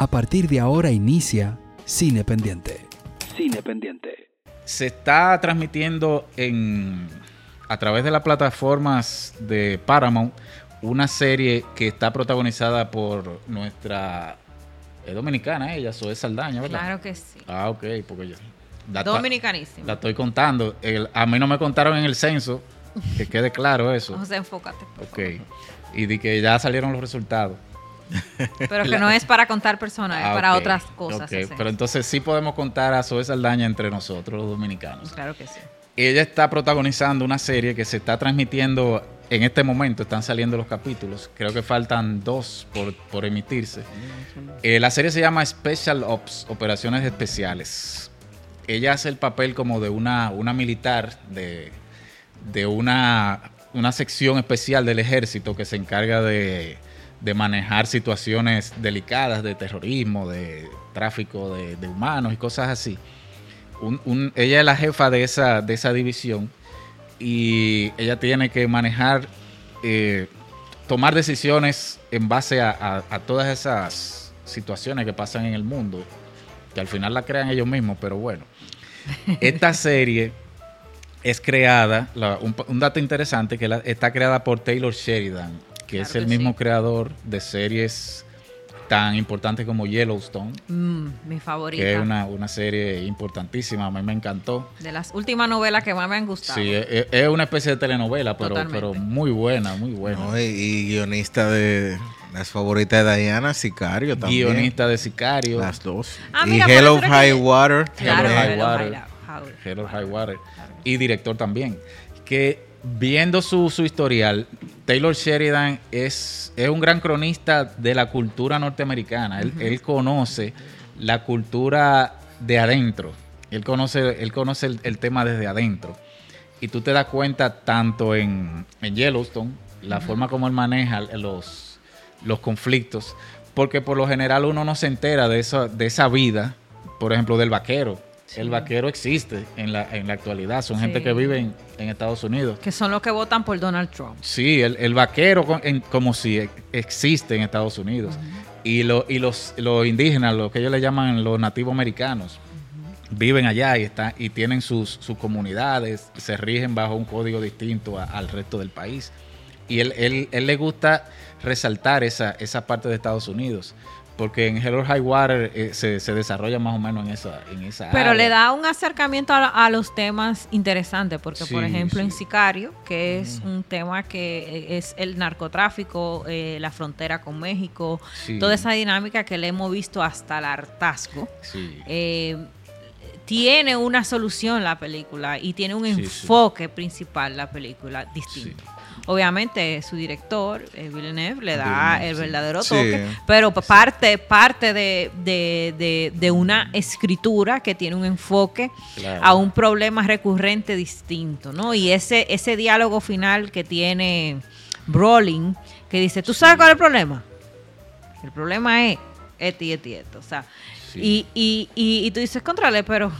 A partir de ahora inicia Cine Pendiente. Cine Pendiente. Se está transmitiendo en, a través de las plataformas de Paramount una serie que está protagonizada por nuestra es dominicana ella, Zoe Saldaña, ¿verdad? Claro que sí. Ah, ok, porque yo la, Dominicanísima. la estoy contando. El- a mí no me contaron en el censo, que quede claro eso. José, enfócate. por Ok. Y de que ya salieron los resultados. Pero que no es para contar personas, es Ah, para otras cosas. ok. José. Pero entonces sí podemos contar a Zoe Saldaña entre nosotros, los dominicanos. Claro que sí. Ella está protagonizando una serie que se está transmitiendo en este momento, están saliendo los capítulos, creo que faltan dos por, por emitirse. Eh, la serie se llama Special Ops, Operaciones Especiales. Ella hace el papel como de una, una militar de, de una, una sección especial del ejército que se encarga de, de manejar situaciones delicadas de terrorismo, de tráfico de, de humanos y cosas así. Un- un- ella es la jefa de esa, de esa división y ella tiene que manejar, eh, tomar decisiones en base a, a- a todas esas situaciones que pasan en el mundo, que al final la crean ellos mismos, pero bueno. Esta serie es creada, la- un, un dato interesante, que la- está creada por Taylor Sheridan, que Claro es el que mismo sí. creador de series tan importantes como Yellowstone, Mm, mi favorita. que es una, una serie importantísima, a mí me encantó. De las últimas novelas que más me han gustado. Sí, es, es una especie de telenovela, pero, Totalmente. pero muy buena, muy buena. No, y, y guionista de las favoritas de Diana, Sicario también. Guionista de Sicario, Las dos. Ah, y mira, Hello High que- Water. Claro, Hello, High Hello, Water. Hero High Water, y director también. Que viendo su, su historial, Taylor Sheridan es, es un gran cronista de la cultura norteamericana. Él, él conoce la cultura de adentro. Él conoce, él conoce el, el tema desde adentro. Y tú te das cuenta tanto en, en Yellowstone, la forma como él maneja los, los conflictos, porque por lo general uno no se entera de esa, de esa vida, por ejemplo, del vaquero. El vaquero existe en la, en la actualidad, son Sí. gente que vive en, en Estados Unidos. Que son los que votan por Donald Trump. Sí, el, el vaquero con- en- como si e- existe en Estados Unidos. Y, lo- y los, los indígenas, lo que ellos le llaman los nativos americanos, viven allá y, están, y tienen sus, sus comunidades, se rigen bajo un código distinto a- al resto del país. Y él, él, él le gusta resaltar esa, esa parte de Estados Unidos, porque en Hello High Water eh, se, se desarrolla más o menos en esa, en esa Pero área. le da un acercamiento a, a los temas interesantes, porque por Sí, ejemplo en. Sicario, que es un tema que es el narcotráfico, eh, la frontera con México, Sí. toda esa dinámica que le hemos visto hasta el hartazgo, eh, tiene una solución la película y tiene un enfoque principal la película distinto. Obviamente su director, eh, Villeneuve, le da Villeneuve, el verdadero Sí. toque, pero parte, parte de, de- de- de una escritura que tiene un enfoque Claro. a un problema recurrente distinto, ¿no? Y ese, ese diálogo final que tiene Brolin, que dice, ¿tú sabes cuál es el problema? El problema es y este y esto. O sea, Sí. y, y, y, y tú dices, contrale, pero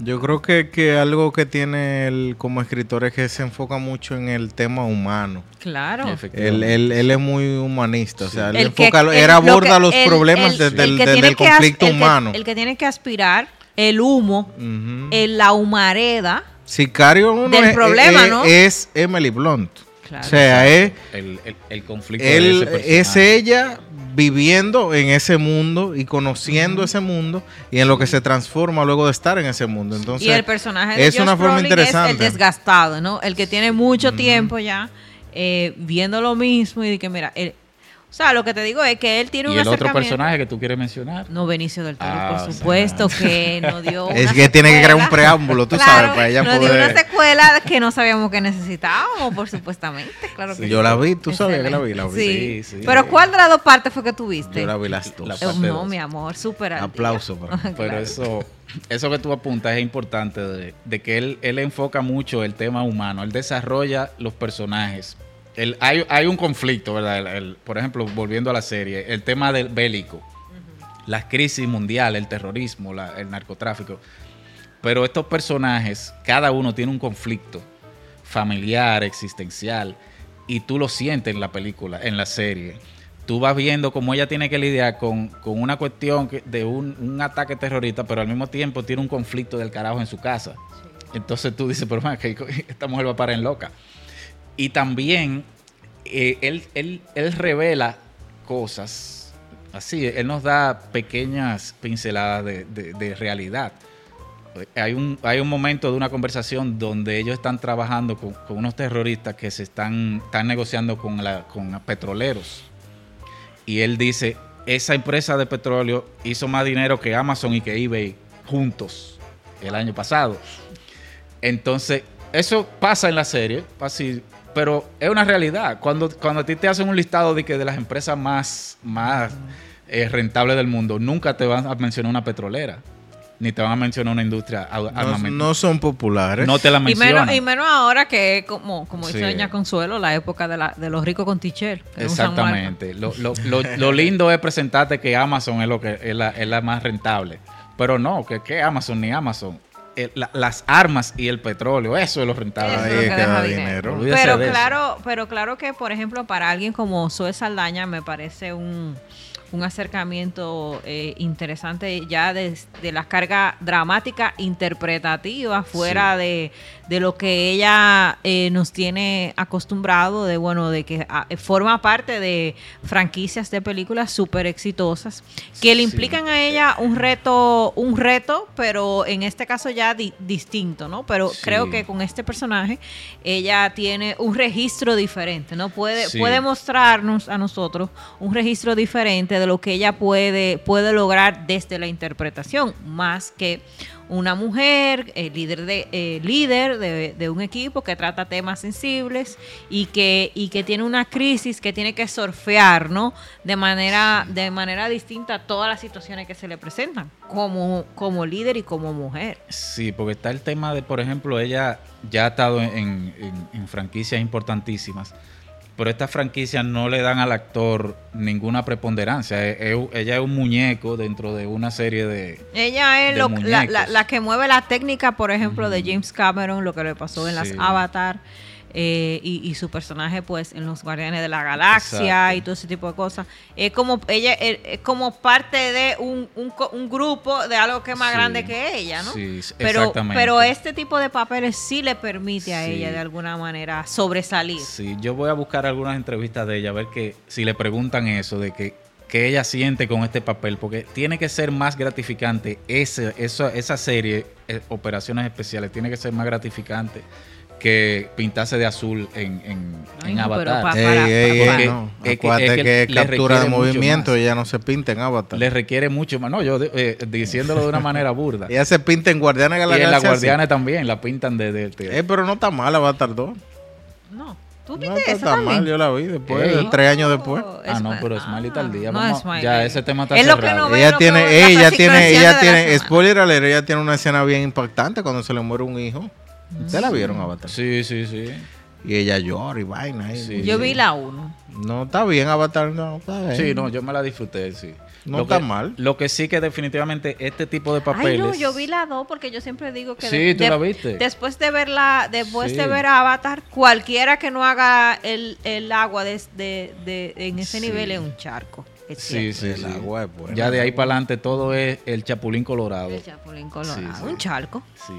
Yo creo que, que algo que tiene él como escritor es que se enfoca mucho en el tema humano. claro. Él, él, él es muy humanista, o sea, él, El enfoca, el- él lo aborda que- los el- problemas el- desde el el, desde el as- conflicto el que- humano. el que tiene que aspirar el humo, en la humareda. Sicario uno del es, problema, es- ¿no? es Emily Blunt. Claro. o sea, es, el, el- el conflicto de él, ese es ella viviendo en ese mundo y conociendo ese mundo y en lo que se transforma luego de estar en ese mundo. Entonces, y el personaje de es Josh una forma Brolin es el interesante. desgastado, ¿no? El que tiene mucho tiempo ya eh, viendo lo mismo y de que, mira, él- o sea, lo que te digo es que él tiene ¿Y un el otro personaje que tú quieres mencionar? No, Benicio del Toro, Ah, o por sea, supuesto, que nos dio. Es una que tiene que crear un secuela. preámbulo, tú Claro, sabes, para ella nos dio una poder... secuela que no sabíamos que necesitábamos, por supuestamente, claro que Yo sí. la vi, tú sabes que la vi, la vi. Sí. Sí, sí. Pero ¿cuál de las dos partes fue que tuviste? Yo la vi las dos. La parte no, dos. mi amor, súper. Aplauso para. Pero Claro. eso, eso que tú apuntas es importante, de, de que él, él enfoca mucho el tema humano, él desarrolla los personajes. Hay, hay un conflicto, ¿verdad? El- el- por ejemplo, volviendo a la serie, el tema del bélico, las crisis mundiales, el terrorismo, la- el narcotráfico. Pero estos personajes, cada uno tiene un conflicto familiar, existencial, y tú lo sientes en la película, en la serie. tú vas viendo cómo ella tiene que lidiar con, con una cuestión de un, un ataque terrorista, pero al mismo tiempo tiene un conflicto del carajo en su casa. Entonces tú dices, pero man, que esta mujer va a parar en loca. Y también eh, él, él, él revela cosas así, él nos da pequeñas pinceladas de, de- realidad. Hay un, hay un momento de una conversación donde ellos están trabajando con, con unos terroristas que se están, están negociando con, la, con petroleros. Y él dice, esa empresa de petróleo hizo más dinero que Amazon y que eBay juntos el año pasado. Entonces, eso pasa en la serie, así, pero es una realidad. Cuando, cuando a ti te hacen un listado de, que de las empresas más, más eh, rentables del mundo, nunca te van a mencionar una petrolera, ni te van a mencionar una industria a- No, armamentística. no son populares. No te la Y mencionan. menos, y menos ahora que, como, como dice Sí. Doña Consuelo, la época de, la, de los ricos con tichel. Exactamente. Lo, lo- lo- lo lindo es presentarte que Amazon es lo que es la, es la más rentable. Pero no, que, que Amazon ni Amazon. El- la- las armas y el petróleo, eso es lo rentable. Eso es lo que deja dinero. dinero. Pero eso. claro, pero claro que, por ejemplo, para alguien como Zoe Saldaña me parece un, un acercamiento eh, interesante ya de, de la carga dramática interpretativa fuera de, de lo que ella eh, nos tiene acostumbrado de bueno de que ah, forma parte de franquicias de películas súper exitosas que le Sí. implican a ella un reto un reto pero en este caso ya di- distinto no pero Sí. creo que con este personaje ella tiene un registro diferente no puede puede mostrarnos a nosotros un registro diferente de lo que ella puede puede lograr desde la interpretación más que una mujer eh, líder de eh, líder de, un equipo que trata temas sensibles y que y que tiene una crisis que tiene que surfear no de manera de manera distinta a todas las situaciones que se le presentan como como líder y como mujer. Sí, porque está el tema de, por ejemplo, ella ya ha estado en- en franquicias importantísimas, pero estas franquicias no le dan al actor ninguna preponderancia. Ella es un muñeco dentro de una serie de... ella es De lo- la, la- la que mueve la técnica por ejemplo de James Cameron lo que le pasó en las. Avatar eh, y, y su personaje pues en los Guardianes de la Galaxia Exacto. y todo ese tipo de cosas es como ella es, es como parte de un, un un grupo de algo que es más Sí. grande que ella no Sí, pero exactamente. pero este tipo de papeles sí le permite a Sí. ella de alguna manera sobresalir Sí, yo voy a buscar algunas entrevistas de ella, a ver que si le preguntan eso, de que, que ella siente con este papel, porque tiene que ser más gratificante ese, eso, esa serie, eh, Operaciones Especiales, tiene que ser más gratificante que pintarse de azul en, en, Ay, en no, pero Avatar. pa- Ey, para- ey, para- ey, Porque no. es que- es que, captura de movimiento más. ella no se pinta en Avatar. Le requiere mucho más. No, yo eh, diciéndolo de una manera burda. Ella se pinta en Guardianes de la y en la. Guardiana también, la pintan de... de- de- Eh, pero no está mal Avatar 2. no tú No viste está esa tan mal, yo la vi después, tres años después. Ah, no, pero Smiley está al día. no Vamos- es ya ese tema está Es lo que cerrado. no ve- ella lo tiene, que- ella tiene, ella de la tiene, spoiler alert, ella tiene una escena bien impactante cuando se le muere un hijo. ¿Ustedes la vieron Avatar? Sí, sí, sí. Y ella llora y vaina. y- Sí. yo vi la 1 No está bien Avatar, no está bien. Sí, no, yo me la disfruté, sí. No Lo está que- mal. Lo que sí que definitivamente este tipo de Ay, papeles... no, yo vi la 2 porque yo siempre digo que Sí, tú la viste. después de verla, después Sí. de ver Avatar, cualquiera que no haga el, el agua de, de- de- en ese Sí. nivel es un charco. es Sí, sí, El sí. agua es buena. Ya de ahí para adelante todo es el chapulín colorado. El chapulín colorado, Sí, sí. un charco. Sí.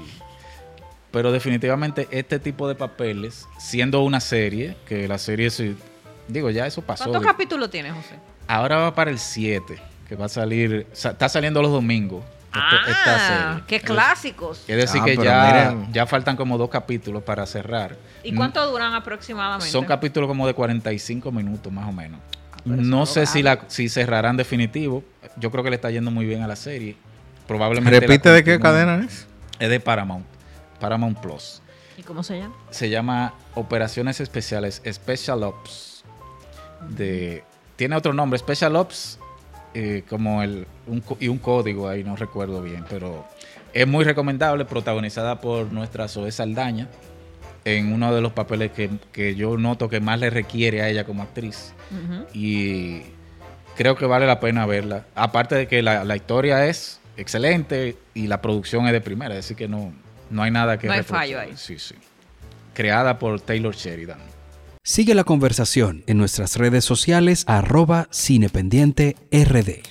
Pero definitivamente este tipo de papeles, siendo una serie, que la serie, sí- digo, ya eso pasó. ¿Cuántos capítulos tiene, José? Ahora va para el 7, que va a salir, sa- está saliendo los domingos. este- esta Ah, serie. qué clásicos. Es decir, Ah, que ya, miren. ya faltan como dos capítulos para cerrar. ¿Y cuánto duran aproximadamente? Son capítulos como de 45 minutos más o menos. pero No sé si, la, si cerrarán definitivo. Yo creo que le está yendo muy bien a la serie. Probablemente. Repite de qué cadena es. Es de Paramount. Paramount Plus. ¿Y cómo se llama? Se llama Operaciones Especiales, Special Ops. De, tiene otro nombre, Special Ops, eh, como el, un, y un código ahí, no recuerdo bien, pero es muy recomendable, protagonizada por nuestra Zoe Saldaña, en uno de los papeles que, que yo noto que más le requiere a ella como actriz. Y creo que vale la pena verla. Aparte de que la, la historia es excelente y la producción es de primera, es decir que no, no hay nada que No hay fallo ahí. Sí, sí. Creada por Taylor Sheridan. Sigue la conversación en nuestras redes sociales arroba cinependiente rd.